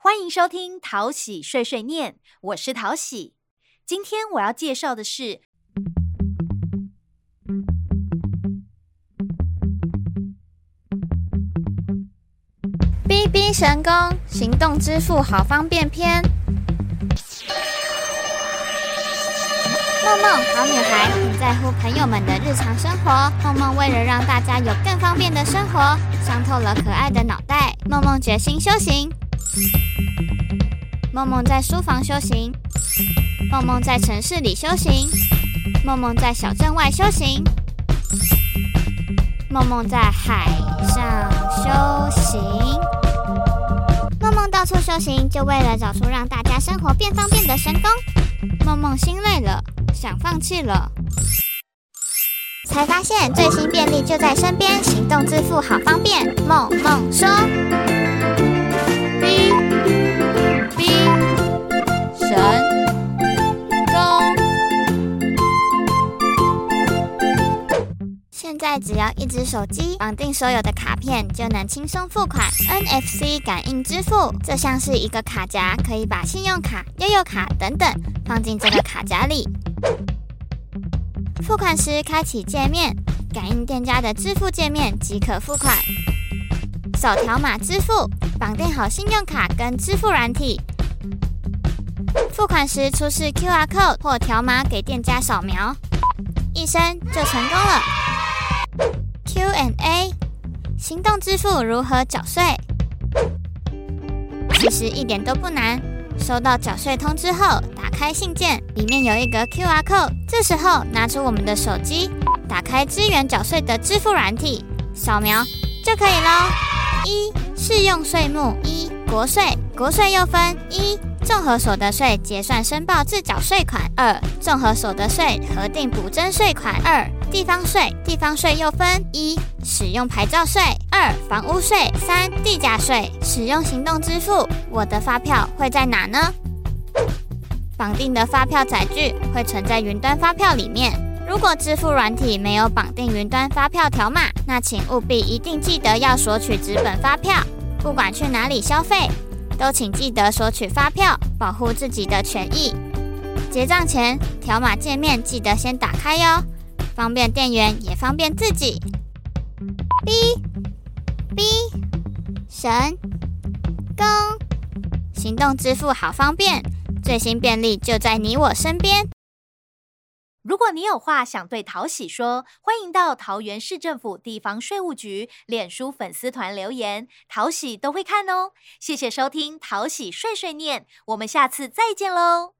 欢迎收听淘喜碎碎念，我是淘喜。今天我要介绍的是 BB 神功行动支付好方便篇。梦梦好女孩很在乎朋友们的日常生活。梦梦为了让大家有更方便的生活，伤透了可爱的脑袋。梦梦决心修行。梦梦在书房修行。梦梦在城市里修行。梦梦在小镇外修行。梦梦在海上修行。梦梦到处修行，就为了找出让大家生活变方便的神功。梦梦心累了，想放弃了，才发现最新便利就在身边，行动支付好方便。梦现在只要一只手机绑定所有的卡片，就能轻松付款。NFC 感应支付，这像是一个卡夹，可以把信用卡、悠游卡等等放进这个卡夹里。付款时开启界面，感应店家的支付界面即可付款。扫条码支付，绑定好信用卡跟支付软体。付款时出示 QR code 或条码给店家扫描，一声就成功了。Q&A，行动支付如何缴税？其实一点都不难。收到缴税通知后，打开信件，里面有一个 QR code。这时候拿出我们的手机，打开支援缴税的支付软体，扫描就可以喽。一、适用税目：一、国税，国税又分一、综合所得税结算申报自缴税款；二、综合所得税核定补征税款；二、地方税，地方税又分一、使用牌照税；二、房屋税；三、地价税。使用行动支付，我的发票会在哪呢？绑定的发票载具会存在云端发票里面。如果支付软体没有绑定云端发票条码，那请务必一定记得要索取纸本发票。不管去哪里消费，都请记得索取发票，保护自己的权益。结账前，条码界面记得先打开哟，方便店员也方便自己。B B 神工行动支付好方便，最新便利就在你我身边。如果你有话想对淘喜说，欢迎到桃园市政府地方税务局脸书粉丝团留言，淘喜都会看哦。谢谢收听淘喜碎碎念，我们下次再见喽。